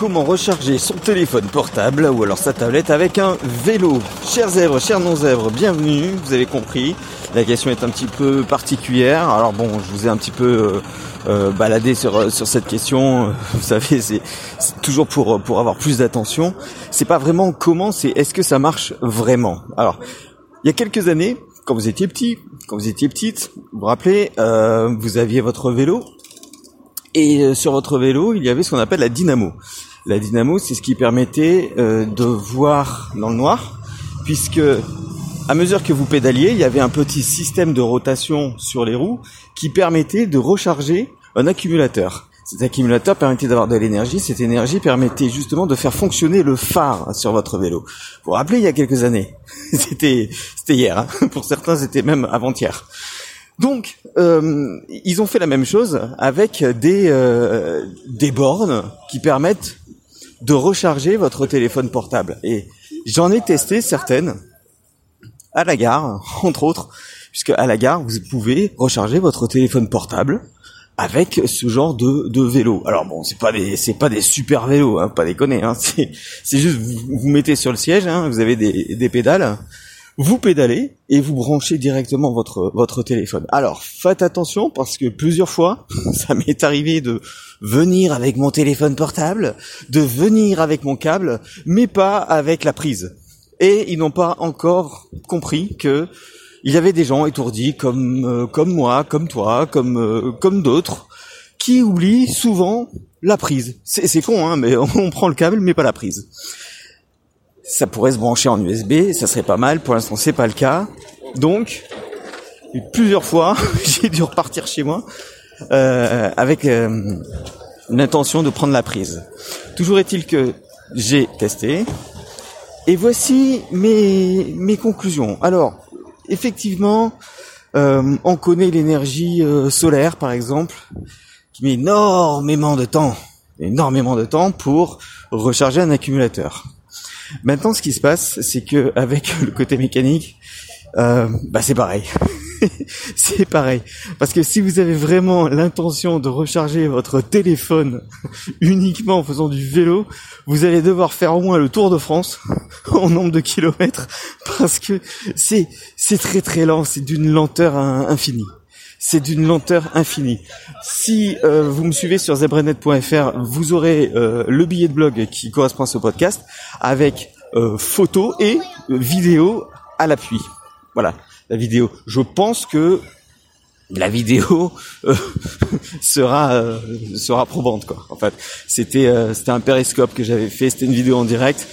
comment recharger son téléphone portable ou alors sa tablette avec un vélo. Chers zèbres, chers non-zèbres, bienvenue, vous avez compris. La question est un petit peu particulière. Alors bon, je vous ai un petit peu euh, euh, baladé sur, sur cette question. Vous savez, c'est toujours pour, pour avoir plus d'attention. C'est pas vraiment comment, c'est est-ce que ça marche vraiment. Alors, il y a quelques années, quand vous étiez petit, quand vous étiez petite, vous vous rappelez, euh, vous aviez votre vélo et euh, sur votre vélo, il y avait ce qu'on appelle la dynamo. La dynamo, c'est ce qui permettait euh, de voir dans le noir, puisque à mesure que vous pédaliez, il y avait un petit système de rotation sur les roues qui permettait de recharger un accumulateur. Cet accumulateur permettait d'avoir de l'énergie. Cette énergie permettait justement de faire fonctionner le phare sur votre vélo. Vous vous rappelez, il y a quelques années, c'était hier. Hein. Pour certains, c'était même avant-hier. Donc, euh, ils ont fait la même chose avec des euh, des bornes qui permettent de recharger votre téléphone portable. Et j'en ai testé certaines à la gare, entre autres, puisque à la gare vous pouvez recharger votre téléphone portable avec ce genre de, de vélo. Alors bon, c'est pas des pas des super vélos, hein, pas déconner. Hein, c'est juste vous, vous mettez sur le siège, hein, vous avez des pédales vous pédalez et vous branchez directement votre votre téléphone. Alors faites attention parce que plusieurs fois, ça m'est arrivé de venir avec mon téléphone portable, de venir avec mon câble, mais pas avec la prise. Et ils n'ont pas encore compris que il y avait des gens étourdis comme euh, comme moi, comme toi, comme euh, comme d'autres qui oublient souvent la prise. C'est con hein, mais on prend le câble mais pas la prise ça pourrait se brancher en USB, ça serait pas mal. Pour l'instant, c'est pas le cas. Donc, plusieurs fois, j'ai dû repartir chez moi euh, avec euh, l'intention de prendre la prise. Toujours est-il que j'ai testé. Et voici mes, mes conclusions. Alors, effectivement, euh, on connaît l'énergie euh, solaire, par exemple, qui met énormément de temps, énormément de temps pour recharger un accumulateur. Maintenant, ce qui se passe, c'est que avec le côté mécanique, euh, bah c'est pareil. c'est pareil. Parce que si vous avez vraiment l'intention de recharger votre téléphone uniquement en faisant du vélo, vous allez devoir faire au moins le tour de France en nombre de kilomètres parce que c'est c'est très très lent, c'est d'une lenteur infinie c'est d'une lenteur infinie. Si euh, vous me suivez sur zebrenet.fr, vous aurez euh, le billet de blog qui correspond à ce podcast avec euh, photos et vidéos à l'appui. Voilà, la vidéo. Je pense que la vidéo sera sera probante quoi. En fait, c'était c'était un périscope que j'avais fait, c'était une vidéo en direct.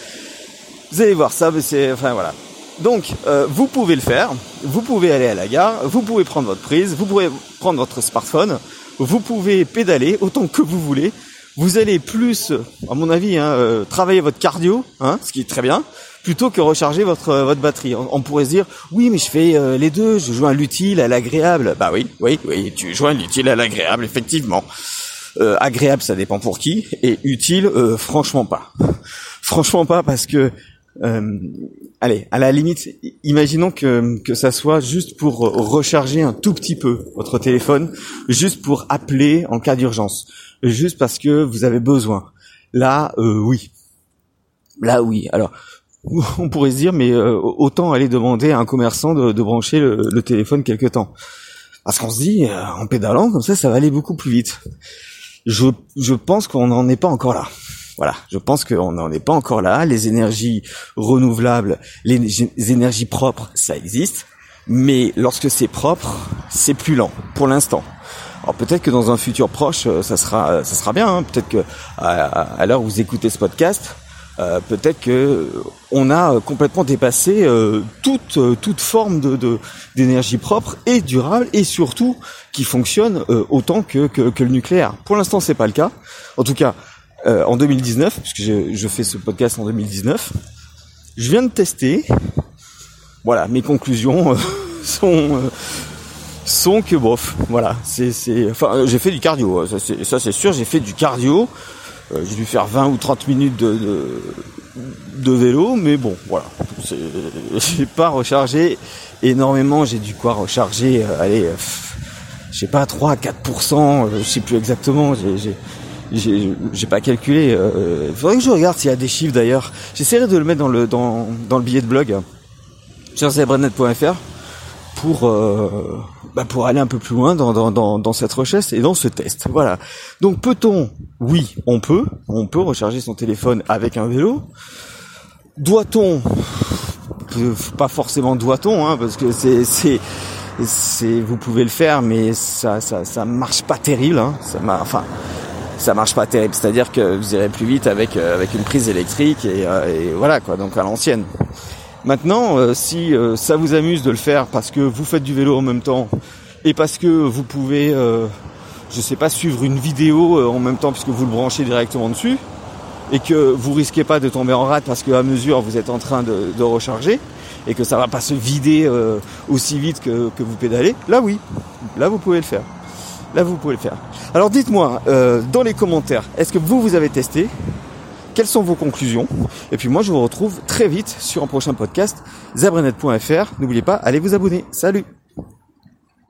Vous allez voir ça, mais c'est enfin voilà. Donc, euh, vous pouvez le faire. Vous pouvez aller à la gare. Vous pouvez prendre votre prise. Vous pouvez prendre votre smartphone. Vous pouvez pédaler autant que vous voulez. Vous allez plus, à mon avis, hein, euh, travailler votre cardio, hein, ce qui est très bien, plutôt que recharger votre votre batterie. On, pourrait se dire, oui, mais je fais euh, les deux. Je joins l'utile à l'agréable. Bah oui, oui, oui. Tu joins l'utile à l'agréable, effectivement. agréable, ça dépend pour qui, et utile, franchement pas. Franchement pas parce que euh, allez, à la limite, imaginons que, que ça soit juste pour recharger un tout petit peu votre téléphone, juste pour appeler en cas d'urgence, juste parce que vous avez besoin. Là, euh, oui. Là, oui. Alors, on pourrait se dire, mais euh, autant aller demander à un commerçant de, de brancher le, téléphone quelque temps. Parce qu'on se dit, euh, en pédalant, comme ça, ça va aller beaucoup plus vite. Je, je pense qu'on n'en est pas encore là. Voilà, je pense qu'on n'en est pas encore là. Les énergies renouvelables, les énergies propres, ça existe. Mais lorsque c'est propre, c'est plus lent, pour l'instant. Alors peut-être que dans un futur proche, euh, ça sera, euh, ça sera bien. Hein. Peut-être que à, l'heure où vous écoutez ce podcast, euh, peut-être que on a complètement dépassé toute toute forme d'énergie propre et durable et surtout qui fonctionne autant que, que, que le nucléaire. Pour l'instant, c'est pas le cas. En tout cas, euh, en 2019, puisque je, je, fais ce podcast en 2019. Je viens de tester. Voilà, mes conclusions euh, sont euh, sont que bof. Voilà, c'est c'est. Enfin, j'ai fait du cardio. Ça c'est ça c'est sûr. J'ai fait du cardio. j'ai dû faire 20 ou 30 minutes de, de, de vélo, mais bon, voilà. J'ai pas rechargé énormément. J'ai dû quoi recharger Allez, je sais pas 3 4% je sais plus exactement. J'ai j'ai pas calculé. Il faudrait que je regarde s'il y a des chiffres d'ailleurs. J'essaierai de le mettre dans le dans, dans le billet de blog sur pour euh, bah pour aller un peu plus loin dans, dans, dans, dans, cette recherche et dans ce test. Voilà. Donc peut-on? Oui, on peut. On peut recharger son téléphone avec un vélo. Doit-on? Pas forcément doit-on, hein, parce que c'est c'est c'est vous pouvez le faire, mais ça ça ça marche pas terrible. Hein. Ça enfin ça marche pas terrible. C'est-à-dire que vous irez plus vite avec euh, avec une prise électrique et, euh, et voilà quoi. Donc à l'ancienne. Maintenant, euh, si euh, ça vous amuse de le faire parce que vous faites du vélo en même temps et parce que vous pouvez, euh, je sais pas, suivre une vidéo en même temps puisque vous le branchez directement dessus et que vous risquez pas de tomber en rate parce qu'à mesure vous êtes en train de, recharger et que ça va pas se vider aussi vite que, que vous pédalez, là oui, là vous pouvez le faire. Là vous pouvez le faire. Alors dites-moi dans les commentaires, est-ce que vous vous avez testé? Quelles sont vos conclusions? Et puis moi, je vous retrouve très vite sur un prochain podcast, zabrenet.fr. N'oubliez pas, allez vous abonner. Salut